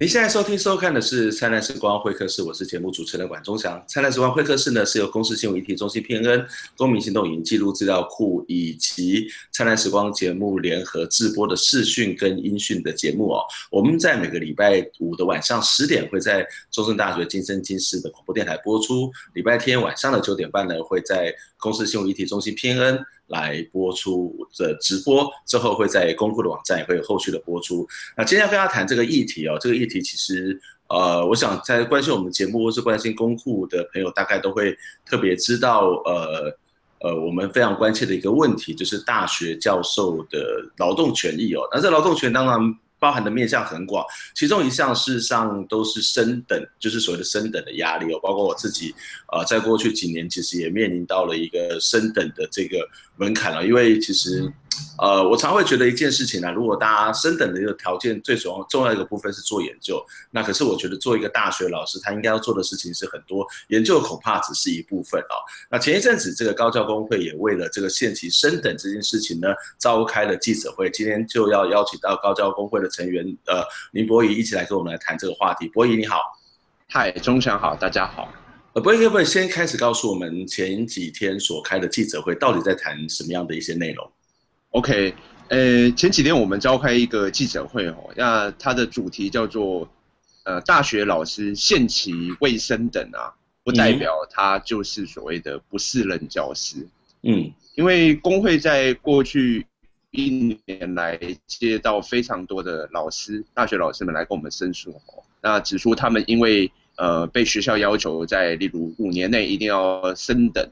您现在收听收看的是《灿烂时光会客室》，我是节目主持人管中祥。《灿烂时光会客室》呢是由公司新闻议题中心 PNN、公民行动影记录资料库以及《灿烂时光》节目联合制播的视讯跟音讯的节目哦。我们在每个礼拜五的晚上十点会在中正大学今生今世的广播电台播出，礼拜天晚上的九点半呢会在公司新闻议题中心 PNN。来播出的直播之后，会在公库的网站也会有后续的播出。那今天要跟大家谈这个议题哦，这个议题其实呃，我想在关心我们节目或是关心公库的朋友，大概都会特别知道呃呃，我们非常关切的一个问题，就是大学教授的劳动权益哦。那这劳动权当然包含的面向很广，其中一项事实上都是升等，就是所谓的升等的压力哦。包括我自己呃，在过去几年其实也面临到了一个升等的这个。门槛了，因为其实，呃，我常会觉得一件事情呢，如果大家升等的一个条件最重要重要一个部分是做研究，那可是我觉得做一个大学老师，他应该要做的事情是很多，研究恐怕只是一部分哦。那前一阵子这个高教工会也为了这个限期升等这件事情呢，召开了记者会，今天就要邀请到高教工会的成员呃林博仪一起来跟我们来谈这个话题。博仪你好，嗨，钟祥好，大家好。呃，博仪可不可以先开始告诉我们前几天所开的记者会到底在谈什么样的一些内容？OK，呃，前几天我们召开一个记者会哦，那它的主题叫做呃，大学老师限期未升等啊，不代表他就是所谓的不适任教师。嗯，因为工会在过去一年来接到非常多的老师，大学老师们来跟我们申诉哦，那指出他们因为呃，被学校要求在例如五年内一定要升等，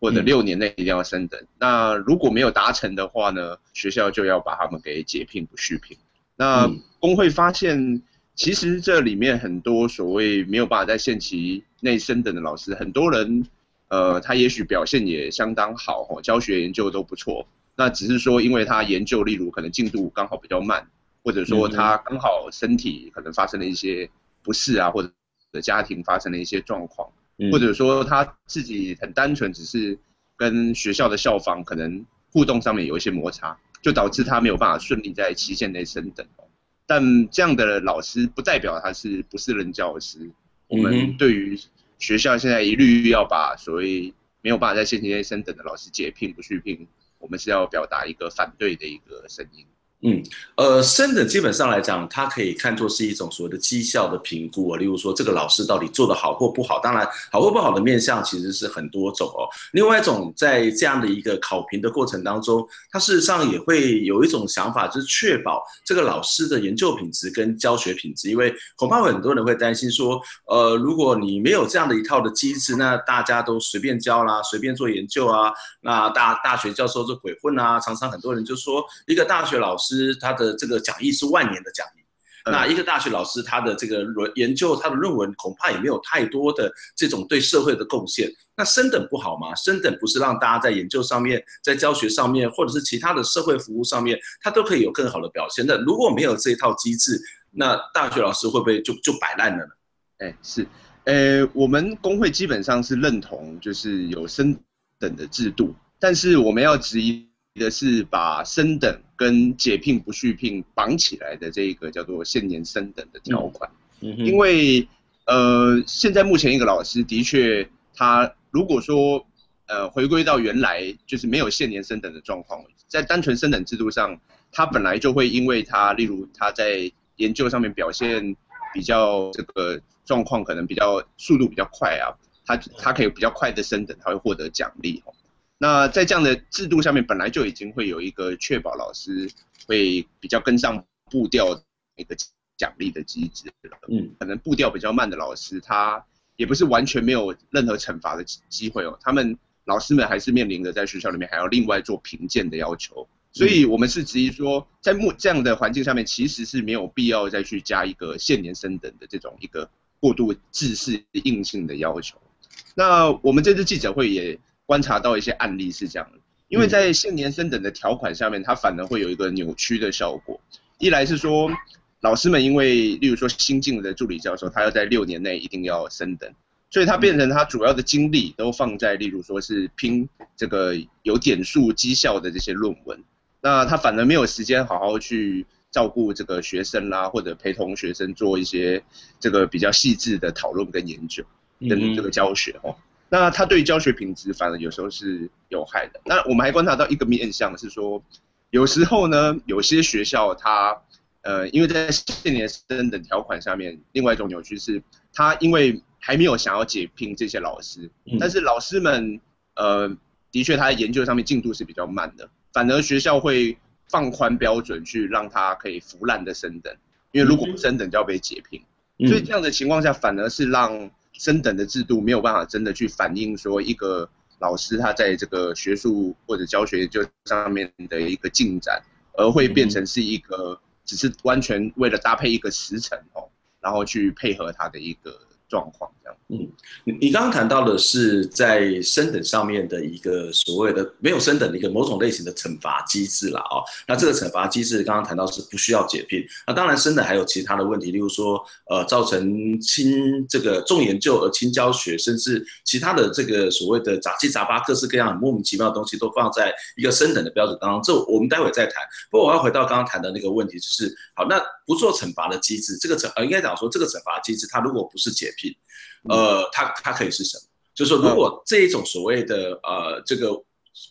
或者六年内一定要升等。嗯、那如果没有达成的话呢，学校就要把他们给解聘不续聘。那工会发现，其实这里面很多所谓没有办法在限期内升等的老师，很多人，呃，他也许表现也相当好，哦，教学研究都不错。那只是说，因为他研究，例如可能进度刚好比较慢，或者说他刚好身体可能发生了一些不适啊，或者。的家庭发生了一些状况，或者说他自己很单纯，只是跟学校的校方可能互动上面有一些摩擦，就导致他没有办法顺利在期限内升等。但这样的老师不代表他是不是任教师。我们对于学校现在一律要把所谓没有办法在限期内升等的老师解聘不续聘，我们是要表达一个反对的一个声音。嗯，呃，升等基本上来讲，它可以看作是一种所谓的绩效的评估啊。例如说，这个老师到底做得好或不好。当然，好或不好的面向其实是很多种哦。另外一种，在这样的一个考评的过程当中，它事实上也会有一种想法，就是确保这个老师的研究品质跟教学品质。因为恐怕很多人会担心说，呃，如果你没有这样的一套的机制，那大家都随便教啦，随便做研究啊，那大大学教授就鬼混啊。常常很多人就说，一个大学老师。师他的这个讲义是万年的讲义，那一个大学老师他的这个论研究他的论文恐怕也没有太多的这种对社会的贡献。那升等不好吗？升等不是让大家在研究上面、在教学上面，或者是其他的社会服务上面，他都可以有更好的表现。那如果没有这一套机制，那大学老师会不会就就摆烂了呢？哎，是，呃，我们工会基本上是认同就是有升等的制度，但是我们要质疑。的是把升等跟解聘不续聘绑起来的这个叫做限年升等的条款，因为呃现在目前一个老师的确他如果说呃回归到原来就是没有限年升等的状况，在单纯升等制度上，他本来就会因为他例如他在研究上面表现比较这个状况可能比较速度比较快啊，他他可以比较快的升等，他会获得奖励。那在这样的制度下面，本来就已经会有一个确保老师会比较跟上步调一个奖励的机制。嗯，可能步调比较慢的老师，他也不是完全没有任何惩罚的机会哦。他们老师们还是面临着在学校里面还要另外做评鉴的要求。所以我们是质疑说，在目这样的环境下面，其实是没有必要再去加一个限年升等的这种一个过度制式硬性的要求。那我们这次记者会也。观察到一些案例是这样的，因为在限年升等的条款下面，它反而会有一个扭曲的效果。一来是说，老师们因为，例如说新进的助理教授，他要在六年内一定要升等，所以他变成他主要的精力都放在，例如说是拼这个有点数绩效的这些论文，那他反而没有时间好好去照顾这个学生啦，或者陪同学生做一些这个比较细致的讨论跟研究，跟这个教学哦。那他对教学品质反而有时候是有害的。那我们还观察到一个面向是说，有时候呢，有些学校它呃，因为在现年生等条款下面，另外一种扭曲是，他因为还没有想要解聘这些老师，但是老师们呃，的确他在研究上面进度是比较慢的，反而学校会放宽标准去让他可以腐烂的升等，因为如果不升等就要被解聘，所以这样的情况下反而是让。升等的制度没有办法真的去反映说一个老师他在这个学术或者教学就上面的一个进展，而会变成是一个只是完全为了搭配一个时辰哦，然后去配合他的一个。状况，嗯，你你刚刚谈到的是在升等上面的一个所谓的没有升等的一个某种类型的惩罚机制了哦。那这个惩罚机制刚刚谈到是不需要解聘，那当然升等还有其他的问题，例如说呃造成轻这个重研究而轻教学，甚至其他的这个所谓的杂七杂八各式各样很莫名其妙的东西都放在一个升等的标准当中，这我们待会再谈。不过我要回到刚刚谈的那个问题，就是好，那不做惩罚的机制，这个惩呃应该讲说这个惩罚机制，它如果不是解聘。呃，它它可以是什么？就是说，如果这一种所谓的呃，这个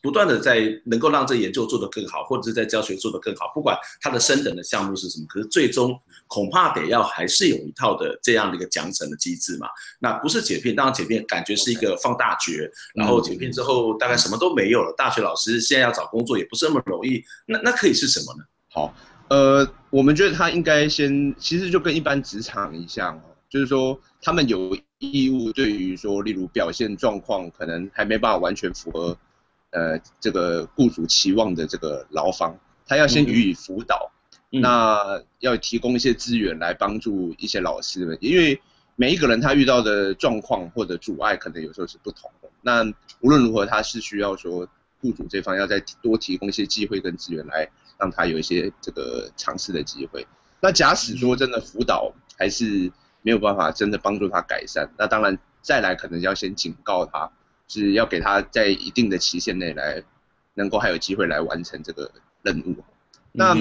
不断的在能够让这研究做得更好，或者是在教学做得更好，不管它的升等的项目是什么，可是最终恐怕得要还是有一套的这样的一个奖惩的机制嘛。那不是解聘，当然解聘感觉是一个放大绝，然后解聘之后大概什么都没有了。大学老师现在要找工作也不是那么容易，那那可以是什么呢？好，呃，我们觉得他应该先，其实就跟一般职场一样哦。就是说，他们有义务对于说，例如表现状况可能还没办法完全符合，呃，这个雇主期望的这个劳方，他要先予以辅导，嗯、那要提供一些资源来帮助一些老师们，因为每一个人他遇到的状况或者阻碍可能有时候是不同的。那无论如何，他是需要说，雇主这方要再多提供一些机会跟资源来让他有一些这个尝试的机会。那假使说真的辅导还是。没有办法真的帮助他改善，那当然再来可能要先警告他，是要给他在一定的期限内来，能够还有机会来完成这个任务。那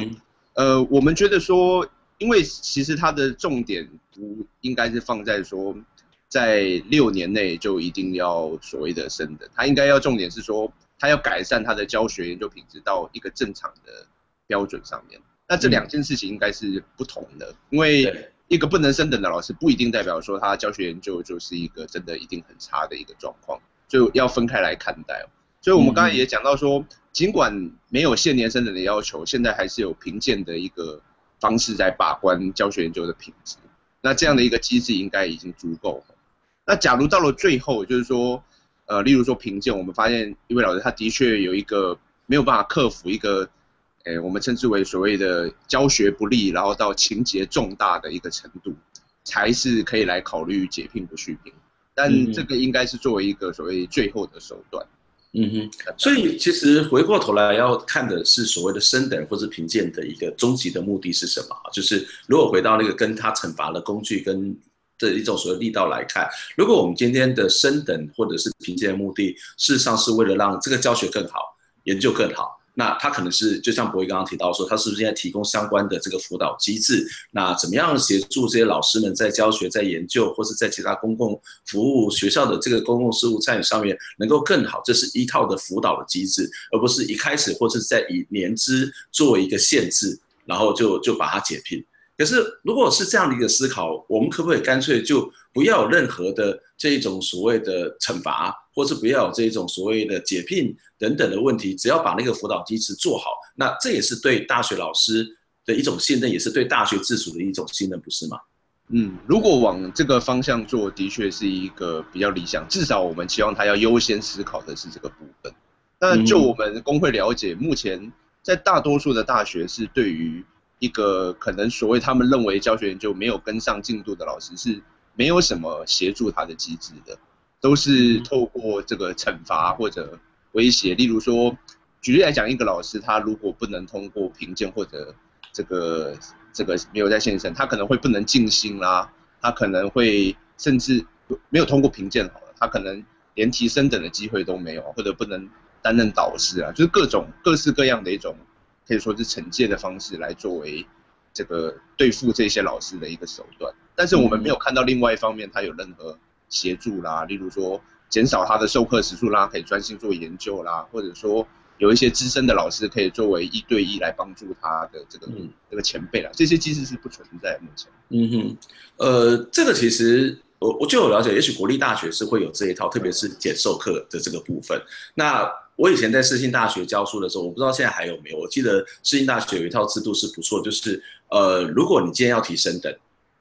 呃，我们觉得说，因为其实他的重点不应该是放在说，在六年内就一定要所谓的升等，他应该要重点是说，他要改善他的教学研究品质到一个正常的标准上面。那这两件事情应该是不同的，因为。一个不能升等的老师，不一定代表说他教学研究就是一个真的一定很差的一个状况，就要分开来看待。所以我们刚才也讲到说，尽管没有限年升等的要求，现在还是有评鉴的一个方式在把关教学研究的品质。那这样的一个机制应该已经足够。那假如到了最后，就是说，呃，例如说评鉴，我们发现一位老师他的确有一个没有办法克服一个。诶，我们称之为所谓的教学不力，然后到情节重大的一个程度，才是可以来考虑解聘不续聘。但这个应该是作为一个所谓最后的手段。嗯哼。所以其实回过头来要看的是所谓的升等或是评鉴的一个终极的目的是什么？就是如果回到那个跟他惩罚的工具跟的一种所谓力道来看，如果我们今天的升等或者是评鉴的目的，事实上是为了让这个教学更好，研究更好。那他可能是就像博弈刚刚提到说，他是不是现在提供相关的这个辅导机制？那怎么样协助这些老师们在教学、在研究，或是在其他公共服务学校的这个公共事务参与上面能够更好？这是一套的辅导的机制，而不是一开始或是在以年资作为一个限制，然后就就把它解聘。可是如果是这样的一个思考，我们可不可以干脆就不要有任何的这一种所谓的惩罚？或是不要有这一种所谓的解聘等等的问题，只要把那个辅导机制做好，那这也是对大学老师的一种信任，也是对大学自主的一种信任，不是吗？嗯，如果往这个方向做，的确是一个比较理想。至少我们期望他要优先思考的是这个部分。那就我们工会了解，目前在大多数的大学是对于一个可能所谓他们认为教学研究没有跟上进度的老师，是没有什么协助他的机制的。都是透过这个惩罚或者威胁，例如说，举例来讲，一个老师他如果不能通过评鉴或者这个这个没有在线上，他可能会不能静心啦，他可能会甚至没有通过评鉴好了，他可能连提升等的机会都没有，或者不能担任导师啊，就是各种各式各样的一种可以说是惩戒的方式来作为这个对付这些老师的一个手段。但是我们没有看到另外一方面他有任何协助啦，例如说减少他的授课时数，让他可以专心做研究啦，或者说有一些资深的老师可以作为一对一来帮助他的这个、嗯、这个前辈啦，这些机制是不存在目前。嗯哼，呃，这个其实。我我就有了解，也许国立大学是会有这一套，特别是减授课的这个部分。那我以前在世新大学教书的时候，我不知道现在还有没有。我记得世新大学有一套制度是不错，就是呃，如果你今天要提升等，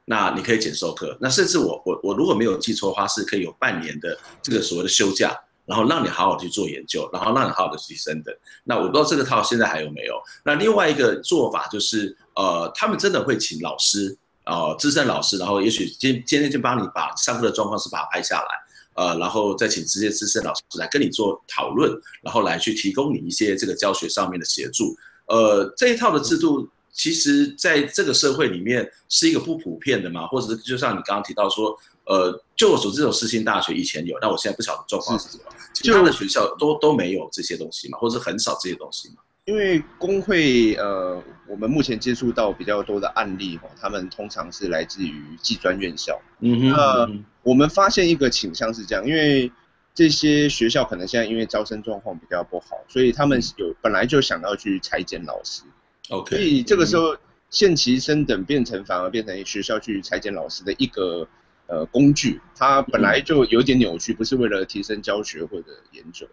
那你可以减授课。那甚至我我我如果没有记错的话，是可以有半年的这个所谓的休假，然后让你好好去做研究，然后让你好好的提升等。那我不知道这个套现在还有没有。那另外一个做法就是，呃，他们真的会请老师。呃，资深老师，然后也许今今天就帮你把上课的状况是把它拍下来，呃，然后再请这些资深老师来跟你做讨论，然后来去提供你一些这个教学上面的协助。呃，这一套的制度，其实在这个社会里面是一个不普遍的嘛，或者是就像你刚刚提到说，呃，就我所知，这种世新大学以前有，但我现在不晓得状况是什么，其他的学校都都没有这些东西嘛，或者是很少这些东西嘛。因为工会，呃，我们目前接触到比较多的案例，哈，他们通常是来自于技专院校。嗯哼。那我们发现一个倾向是这样，因为这些学校可能现在因为招生状况比较不好，所以他们有本来就想要去裁减老师。OK。所以这个时候，限期升等变成反而变成学校去裁减老师的一个呃工具，它本来就有点扭曲，不是为了提升教学或者研究。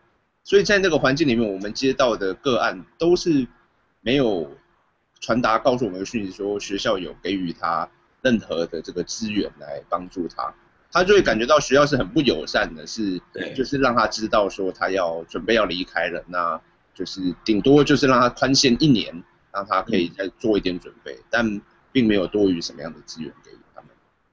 所以在那个环境里面，我们接到的个案都是没有传达告诉我们的讯息，说学校有给予他任何的这个资源来帮助他，他就会感觉到学校是很不友善的，是，就是让他知道说他要准备要离开了，那就是顶多就是让他宽限一年，让他可以再做一点准备，但并没有多余什么样的资源给予。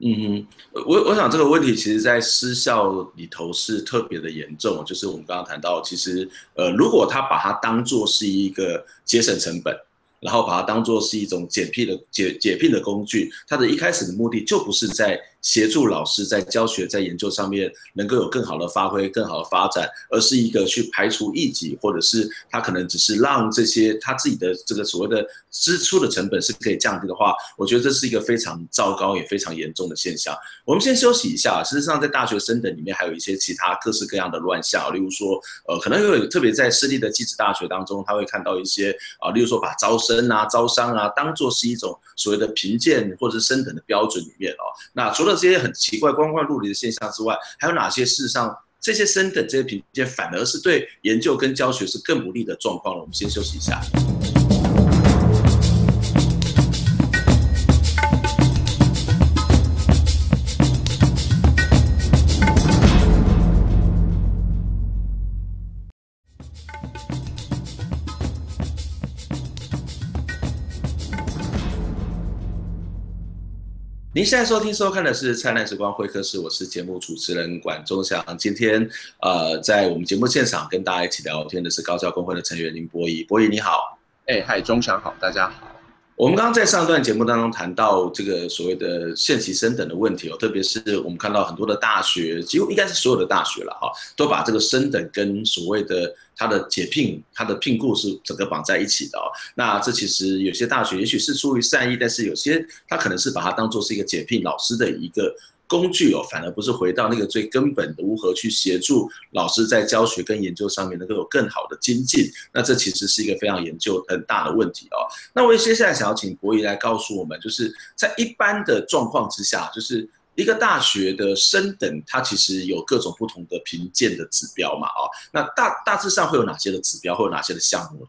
嗯哼，我我想这个问题其实，在私校里头是特别的严重，就是我们刚刚谈到，其实，呃，如果他把它当做是一个节省成本。然后把它当做是一种解聘的解解聘的工具，它的一开始的目的就不是在协助老师在教学在研究上面能够有更好的发挥、更好的发展，而是一个去排除异己，或者是他可能只是让这些他自己的这个所谓的支出的成本是可以降低的话，我觉得这是一个非常糟糕也非常严重的现象。我们先休息一下，事实上在大学生等里面还有一些其他各式各样的乱象，例如说，呃，可能有特别在私立的技职大学当中，他会看到一些啊，例如说把招生啊，招商啊，当做是一种所谓的评鉴或者是升等的标准里面哦。那除了这些很奇怪、光怪陆离的现象之外，还有哪些事实上这些升等这些评鉴反而是对研究跟教学是更不利的状况呢？我们先休息一下。您现在收听收看的是《灿烂时光会客室》，我是节目主持人管中祥。今天，呃，在我们节目现场跟大家一起聊天的是高教工会的成员林博仪。博仪你好，哎，嗨，中祥好，大家好。我们刚刚在上段节目当中谈到这个所谓的限期升等的问题哦，特别是我们看到很多的大学，几乎应该是所有的大学了哈，都把这个升等跟所谓的它的解聘、它的聘雇是整个绑在一起的哦。那这其实有些大学也许是出于善意，但是有些他可能是把它当做是一个解聘老师的一个。工具哦，反而不是回到那个最根本的，如何去协助老师在教学跟研究上面能够有更好的精进。那这其实是一个非常研究很大的问题哦。那我接下来想要请博仪来告诉我们，就是在一般的状况之下，就是一个大学的升等，它其实有各种不同的评鉴的指标嘛？哦，那大大致上会有哪些的指标，会有哪些的项目？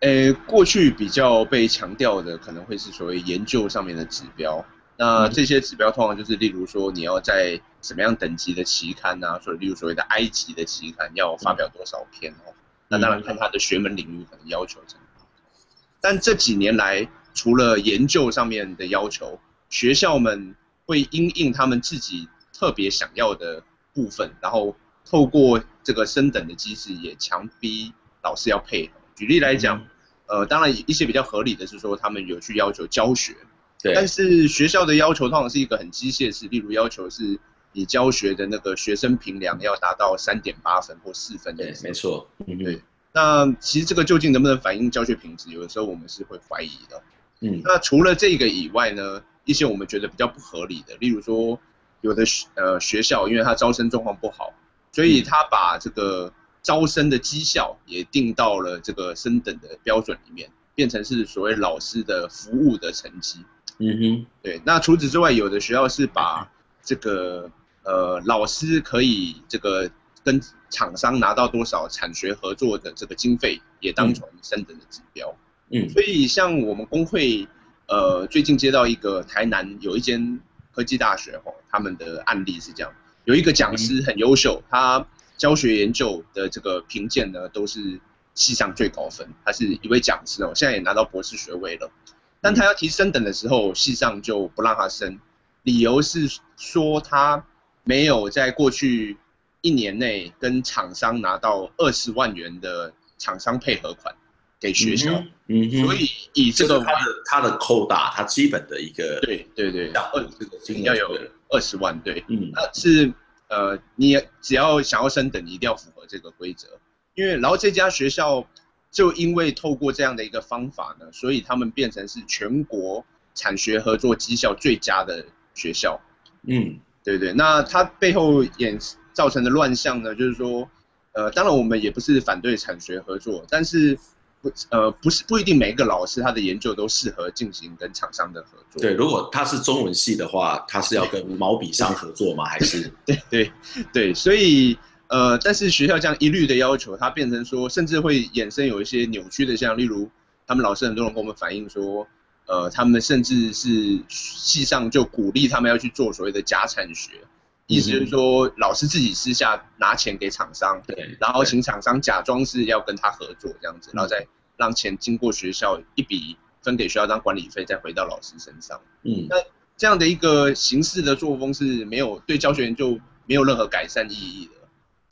呃，过去比较被强调的，可能会是所谓研究上面的指标。那这些指标通常就是，例如说你要在什么样等级的期刊啊，所以例如所谓的埃及的期刊要发表多少篇哦。那当然看他的学门领域可能要求怎么样。但这几年来，除了研究上面的要求，学校们会因应他们自己特别想要的部分，然后透过这个升等的机制，也强逼老师要配合。举例来讲，呃，当然一些比较合理的是说，他们有去要求教学。但是学校的要求通常是一个很机械式，例如要求是你教学的那个学生评量要达到三点八分或四分的。对，没错。嗯，对。那其实这个究竟能不能反映教学品质，有的时候我们是会怀疑的。嗯，那除了这个以外呢，一些我们觉得比较不合理的，例如说有的学呃学校，因为它招生状况不好，所以他把这个招生的绩效也定到了这个升等的标准里面，变成是所谓老师的服务的成绩。嗯哼，对。那除此之外，有的学校是把这个呃老师可以这个跟厂商拿到多少产学合作的这个经费，也当成升等的指标。嗯，所以像我们工会，呃，最近接到一个台南有一间科技大学吼，他们的案例是这样，有一个讲师很优秀，他教学研究的这个评鉴呢都是系上最高分，他是一位讲师哦，现在也拿到博士学位了。但他要提升等的时候，系上就不让他升，理由是说他没有在过去一年内跟厂商拿到二十万元的厂商配合款给学校，嗯，嗯，所以以这个他的他的扣打，他基本的一个对对对，要二这个金额要有二十万，对，嗯，那是呃，你只要想要升等，你一定要符合这个规则，因为然后这家学校。就因为透过这样的一个方法呢，所以他们变成是全国产学合作绩效最佳的学校。嗯，对对。那它背后演造成的乱象呢，就是说，呃，当然我们也不是反对产学合作，但是不呃不是不一定每一个老师他的研究都适合进行跟厂商的合作。对，如果他是中文系的话，他是要跟毛笔商合作吗？还是？对对对，所以。呃，但是学校这样一律的要求，它变成说，甚至会衍生有一些扭曲的，像例如，他们老师很多人跟我们反映说，呃，他们甚至是系上就鼓励他们要去做所谓的假产学，意思就是说，老师自己私下拿钱给厂商，对，然后请厂商假装是要跟他合作这样子，然后再让钱经过学校一笔分给学校当管理费，再回到老师身上。嗯，那这样的一个形式的作风是没有对教学研究没有任何改善意义的。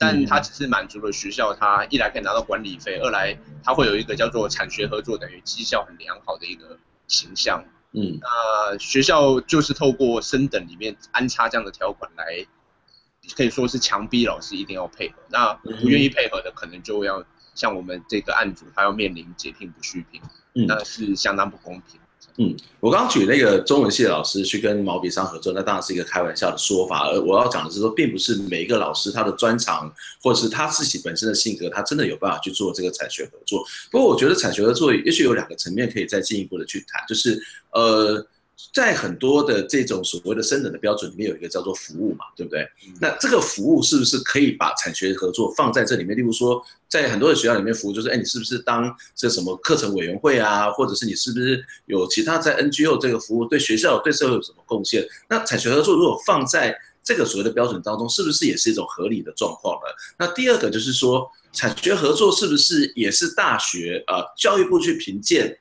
但它只是满足了学校，它一来可以拿到管理费，二来它会有一个叫做产学合作，等于绩效很良好的一个形象。嗯，那学校就是透过升等里面安插这样的条款来，可以说是强逼老师一定要配合。那不愿意配合的，可能就要像我们这个案主，他要面临解聘不续聘，那是相当不公平。嗯，我刚举那个中文系的老师去跟毛笔商合作，那当然是一个开玩笑的说法。而我要讲的是说，并不是每一个老师他的专长或者是他自己本身的性格，他真的有办法去做这个产学合作。不过，我觉得产学合作也许有两个层面可以再进一步的去谈，就是呃。在很多的这种所谓的升等的标准里面，有一个叫做服务嘛，对不对？那这个服务是不是可以把产学合作放在这里面？例如说，在很多的学校里面，服务就是，哎，你是不是当这什么课程委员会啊，或者是你是不是有其他在 NGO 这个服务对学校对社会有什么贡献？那产学合作如果放在这个所谓的标准当中，是不是也是一种合理的状况呢？那第二个就是说，产学合作是不是也是大学呃教育部去评鉴？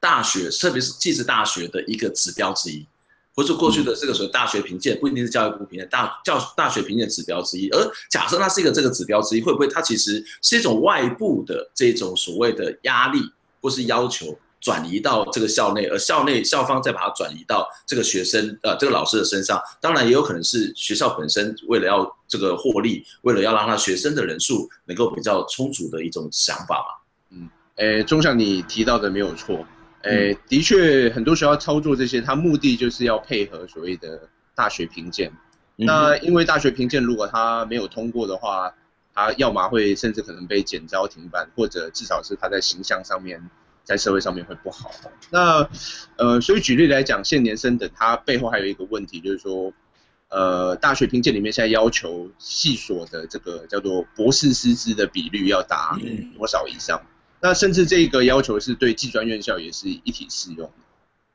大学，特别是技职大学的一个指标之一，或者过去的这个所谓大学评鉴，不一定是教育部评鉴，大教大学评鉴指标之一。而假设它是一个这个指标之一，会不会它其实是一种外部的这种所谓的压力或是要求转移到这个校内，而校内校方再把它转移到这个学生呃这个老师的身上？当然也有可能是学校本身为了要这个获利，为了要让他学生的人数能够比较充足的一种想法嘛。嗯，诶，钟校你提到的没有错。诶，的确，很多学校操作这些，它目的就是要配合所谓的大学评鉴。那因为大学评鉴如果它没有通过的话，它要么会甚至可能被减招停办，或者至少是它在形象上面，在社会上面会不好。那呃，所以举例来讲，现年升等它背后还有一个问题，就是说，呃，大学评鉴里面现在要求系所的这个叫做博士师资的比率要达多少以上。那甚至这个要求是对技专院校也是一体适用的，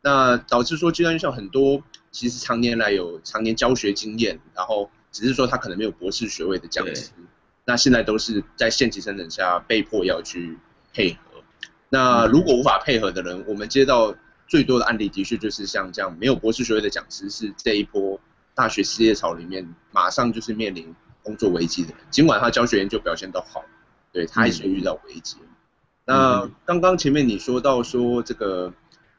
那导致说技专院校很多其实常年来有常年教学经验，然后只是说他可能没有博士学位的讲师，那现在都是在现级升等下被迫要去配合。那如果无法配合的人，我们接到最多的案例的确就是像这样没有博士学位的讲师，是这一波大学失业潮里面马上就是面临工作危机的人，尽管他教学研究表现都好，对他还是遇到危机。那刚刚前面你说到说这个，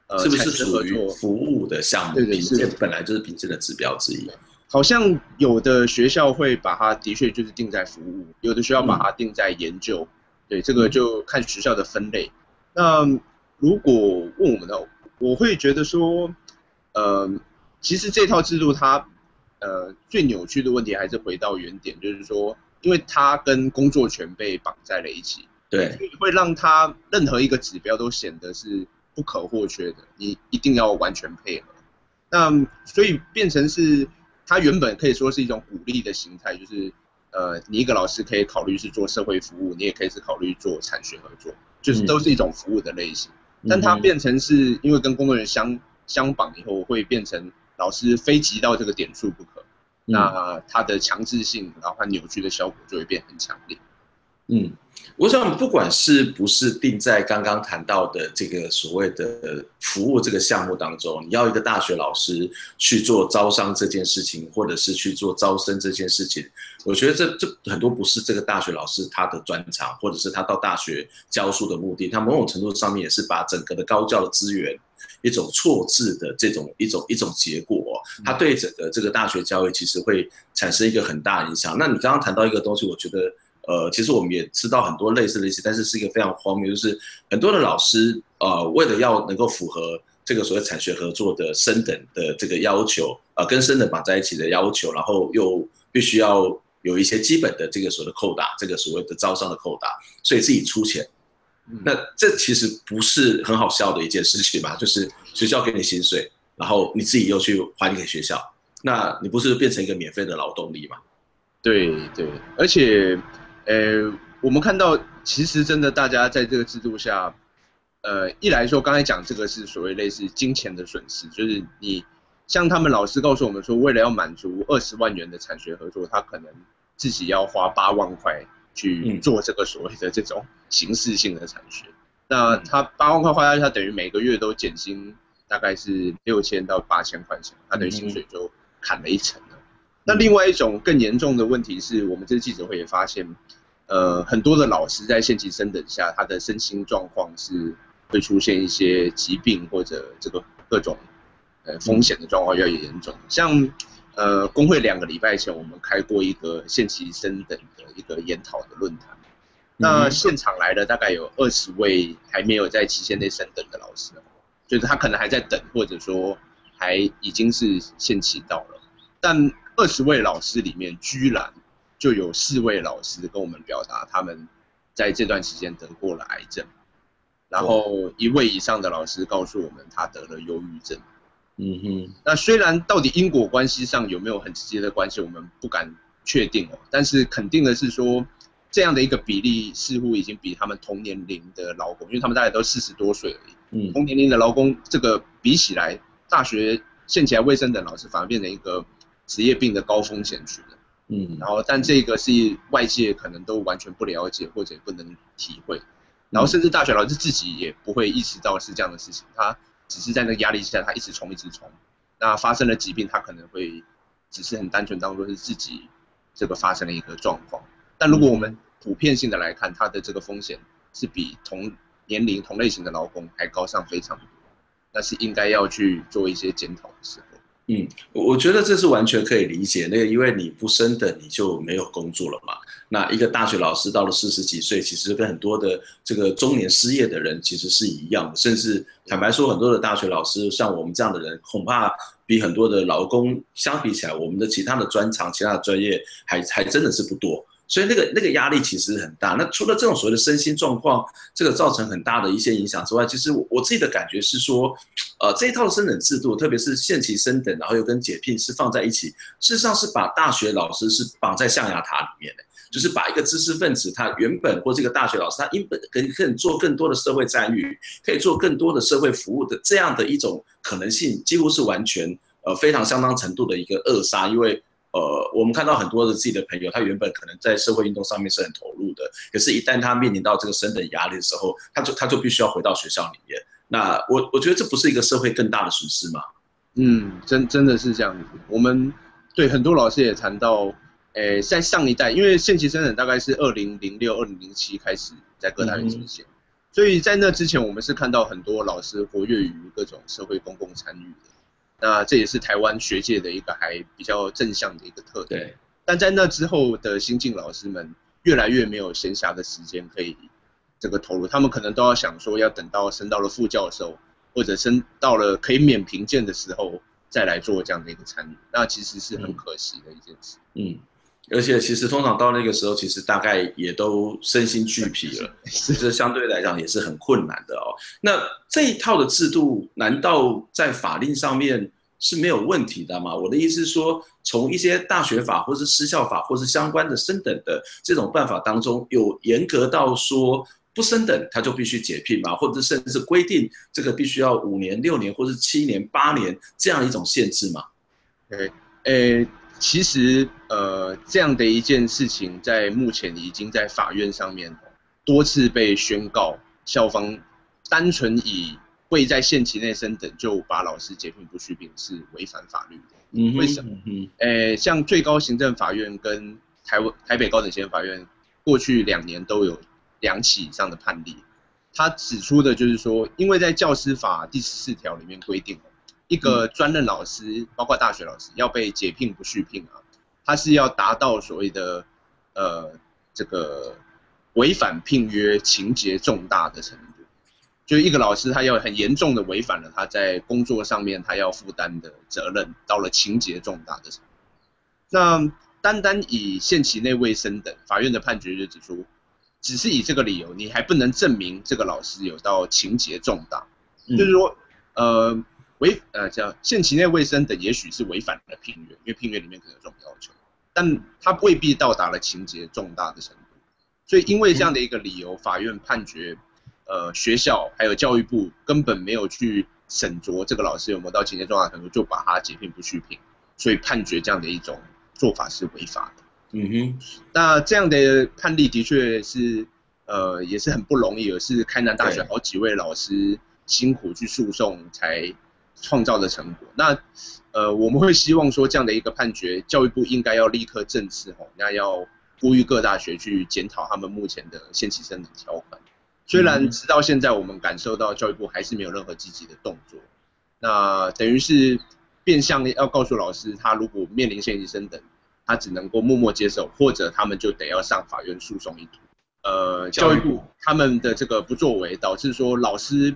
呃，是不是属于服务的项目？对对，是本来就是品质的指标之一。好像有的学校会把它的确就是定在服务，有的学校把它定在研究。对，这个就看学校的分类。那如果问我们的我会觉得说，呃，其实这套制度它，呃，最扭曲的问题还是回到原点，就是说，因为它跟工作权被绑在了一起，对，会让他任何一个指标都显得是不可或缺的，你一定要完全配合。那所以变成是，它原本可以说是一种鼓励的形态，就是，呃，你一个老师可以考虑是做社会服务，你也可以是考虑做产学合作，就是都是一种服务的类型。嗯、但它变成是因为跟工作人员相相绑以后，会变成老师非急到这个点数不可，嗯、那它的强制性，然后它扭曲的效果就会变很强烈。嗯，我想不管是不是定在刚刚谈到的这个所谓的服务这个项目当中，你要一个大学老师去做招商这件事情，或者是去做招生这件事情，我觉得这这很多不是这个大学老师他的专长，或者是他到大学教书的目的，他某种程度上面也是把整个的高教的资源一种错置的这种一种一种结果，他对整个这个大学教育其实会产生一个很大影响。那你刚刚谈到一个东西，我觉得。呃，其实我们也知道很多类似的例子，但是是一个非常荒谬，就是很多的老师，呃，为了要能够符合这个所谓产学合作的升等的这个要求，呃，跟升等绑在一起的要求，然后又必须要有一些基本的这个所谓的扣打，这个所谓的招商的扣打，所以自己出钱。那这其实不是很好笑的一件事情嘛？就是学校给你薪水，然后你自己又去还给学校，那你不是变成一个免费的劳动力吗？对对，而且。呃，我们看到，其实真的，大家在这个制度下，呃，一来说，刚才讲这个是所谓类似金钱的损失，就是你像他们老师告诉我们说，为了要满足二十万元的产学合作，他可能自己要花八万块去做这个所谓的这种形式性的产学。那他八万块花下去，他等于每个月都减薪，大概是六千到八千块钱，他等于薪水就砍了一成了。那另外一种更严重的问题是我们这次记者会也发现，呃，很多的老师在限期升等下，他的身心状况是会出现一些疾病或者这个各种呃风险的状况越来越严重。像呃工会两个礼拜前我们开过一个限期升等的一个研讨的论坛，那现场来了大概有二十位还没有在期限内升等的老师，就是他可能还在等，或者说还已经是限期到了，但。二十位老师里面，居然就有四位老师跟我们表达，他们在这段时间得过了癌症，然后一位以上的老师告诉我们，他得了忧郁症。嗯哼，那虽然到底因果关系上有没有很直接的关系，我们不敢确定哦，但是肯定的是说，这样的一个比例似乎已经比他们同年龄的劳工，因为他们大概都四十多岁而已。嗯，同年龄的劳工，这个比起来，大学现起来卫生等老师反而变成一个。职业病的高风险群，嗯，然后但这个是外界可能都完全不了解或者不能体会，然后甚至大学老师自己也不会意识到是这样的事情，他只是在那个压力之下，他一直冲一直冲，那发生了疾病，他可能会只是很单纯当做是自己这个发生了一个状况，但如果我们普遍性的来看，他的这个风险是比同年龄同类型的劳工还高上非常多，那是应该要去做一些检讨的时候。嗯，我觉得这是完全可以理解。那个，因为你不升等，你就没有工作了嘛。那一个大学老师到了四十几岁，其实跟很多的这个中年失业的人其实是一样的。甚至坦白说，很多的大学老师，像我们这样的人，恐怕比很多的劳工相比起来，我们的其他的专长、其他的专业还还真的是不多。所以那个那个压力其实很大。那除了这种所谓的身心状况，这个造成很大的一些影响之外，其实我我自己的感觉是说，呃，这一套的升等制度，特别是限期升等，然后又跟解聘是放在一起，事实上是把大学老师是绑在象牙塔里面的，就是把一个知识分子他原本或这个大学老师他应本可以可以做更多的社会参与，可以做更多的社会服务的这样的一种可能性，几乎是完全呃非常相当程度的一个扼杀，因为。呃，我们看到很多的自己的朋友，他原本可能在社会运动上面是很投入的，可是，一旦他面临到这个升等压力的时候，他就他就必须要回到学校里面。那我我觉得这不是一个社会更大的损失吗？嗯，真真的是这样子。我们对很多老师也谈到，诶，在上一代，因为限期升等大概是二零零六、二零零七开始在各大学进行，嗯、所以在那之前，我们是看到很多老师活跃于各种社会公共参与的。那这也是台湾学界的一个还比较正向的一个特点。但在那之后的新进老师们，越来越没有闲暇的时间可以这个投入，他们可能都要想说，要等到升到了副教授，或者升到了可以免评鉴的时候再来做这样的一个参与，那其实是很可惜的一件事。嗯，而且其实通常到那个时候，其实大概也都身心俱疲了，这相对来讲也是很困难的哦。那这一套的制度，难道在法令上面是没有问题的吗？我的意思是说，从一些大学法或是私校法或是相关的升等的这种办法当中，有严格到说不升等他就必须解聘嘛？或者甚至规定这个必须要五年、六年或是七年、八年这样一种限制嘛？对，诶，其实呃这样的一件事情，在目前已经在法院上面多次被宣告，校方单纯以。未在限期内升等就把老师解聘不续聘是违反法律的。嗯，为什么？嗯，诶，像最高行政法院跟台湾台北高等行政法院过去两年都有两起以上的判例，他指出的就是说，因为在教师法第十四条里面规定，一个专任老师，包括大学老师要被解聘不续聘啊，他是要达到所谓的呃这个违反聘约情节重大的程度。就是一个老师，他要很严重的违反了他在工作上面他要负担的责任，到了情节重大的程度。那单单以限期内未升等，法院的判决就指出，只是以这个理由，你还不能证明这个老师有到情节重大。嗯、就是说，呃，违呃叫限期内卫生等，也许是违反了聘约，因为聘约里面可能有这种要求，但他未必到达了情节重大的程度。所以因为这样的一个理由，嗯、法院判决。呃，学校还有教育部根本没有去审酌这个老师有没有到情节重大程度，就把他解聘不续聘，所以判决这样的一种做法是违法的。嗯哼，那这样的判例的确是，呃，也是很不容易，而是开南大学好几位老师辛苦去诉讼才创造的成果。那呃，我们会希望说这样的一个判决，教育部应该要立刻正视吼，那要呼吁各大学去检讨他们目前的限期升等条款。虽然直到现在，我们感受到教育部还是没有任何积极的动作，那等于是变相要告诉老师，他如果面临限期生等，他只能够默默接受，或者他们就得要上法院诉讼一途。呃，教育部他们的这个不作为，导致说老师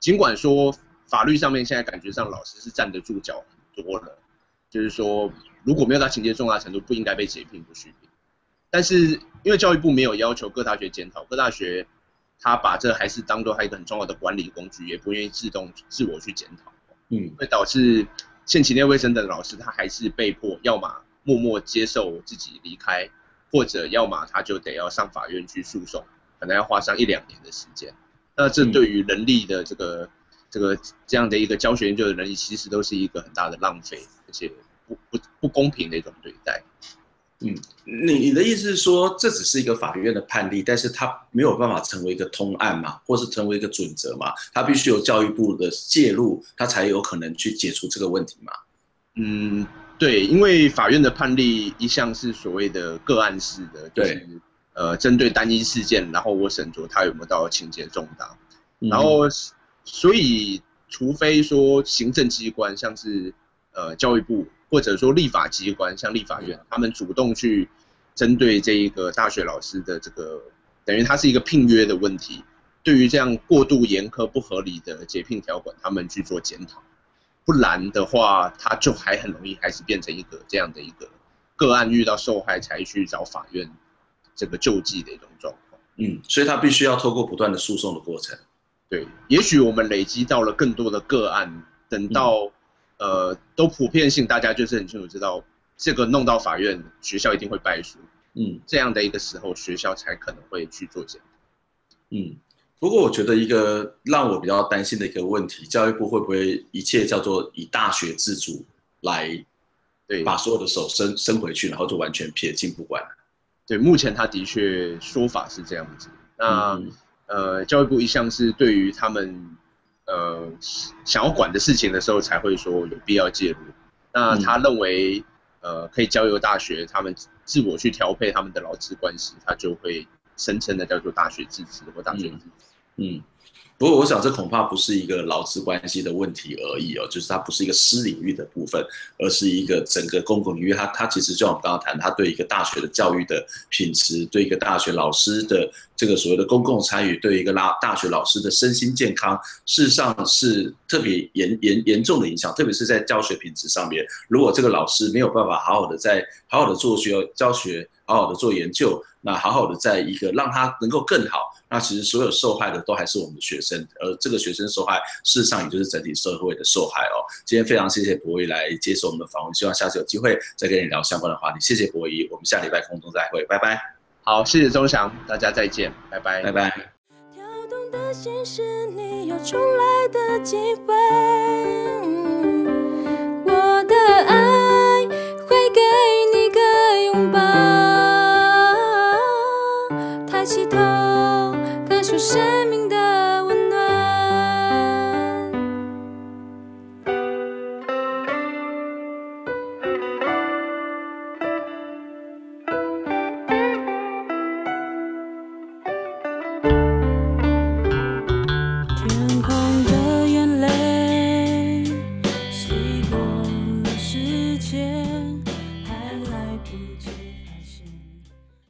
尽管说法律上面现在感觉上老师是站得住脚很多了，就是说如果没有到情节重大程度，不应该被解聘不续聘，但是因为教育部没有要求各大学检讨，各大学。他把这还是当做他一个很重要的管理工具，也不愿意自动自我去检讨，嗯，会导致限期内卫生的老师，他还是被迫要么默默接受自己离开，或者要么他就得要上法院去诉讼，可能要花上一两年的时间。那这对于人力的这个这个这样的一个教学研究的能力，其实都是一个很大的浪费，而且不不不公平的一种对待。嗯，你你的意思是说，这只是一个法院的判例，但是它没有办法成为一个通案嘛，或是成为一个准则嘛？它必须有教育部的介入，它才有可能去解除这个问题嘛？嗯，对，因为法院的判例一向是所谓的个案式的，就是对呃，针对单一事件，然后我审酌它有没有到情节重大，嗯、然后所以除非说行政机关像是呃教育部。或者说立法机关像立法院，他们主动去针对这一个大学老师的这个，等于它是一个聘约的问题，对于这样过度严苛不合理的解聘条款，他们去做检讨，不然的话，他就还很容易开始变成一个这样的一个个案遇到受害才去找法院这个救济的一种状况。嗯，所以他必须要透过不断的诉讼的过程。对，也许我们累积到了更多的个案，等到、嗯。呃，都普遍性，大家就是很清楚知道，这个弄到法院，学校一定会败诉。嗯，这样的一个时候，学校才可能会去做检讨。嗯，不过我觉得一个让我比较担心的一个问题，教育部会不会一切叫做以大学自主来，对，把所有的手伸伸回去，然后就完全撇清不管？对，目前他的确说法是这样子。那、嗯、呃，教育部一向是对于他们。呃，想要管的事情的时候，才会说有必要介入。那他认为，呃，可以交由大学他们自我去调配他们的劳资关系，他就会声称的叫做大学自治或大学自治。嗯。不过，我想这恐怕不是一个劳资关系的问题而已哦，就是它不是一个私领域的部分，而是一个整个公共领域。它它其实就像我们刚刚谈，它对一个大学的教育的品质，对一个大学老师的这个所谓的公共参与，对一个拉大学老师的身心健康，事实上是特别严严严重的影响，特别是在教学品质上面。如果这个老师没有办法好好的在好好的做学教学，好好的做研究，那好好的在一个让他能够更好。那其实所有受害的都还是我们的学生，而这个学生受害，事实上也就是整体社会的受害哦。今天非常谢谢博仪来接受我们的访问，希望下次有机会再跟你聊相关的话题。谢谢博仪，我们下礼拜空中再会，拜拜。好，谢谢周翔，大家再见，拜拜，拜拜。跳动的心是，你有重来的机会。我的爱低头感受生命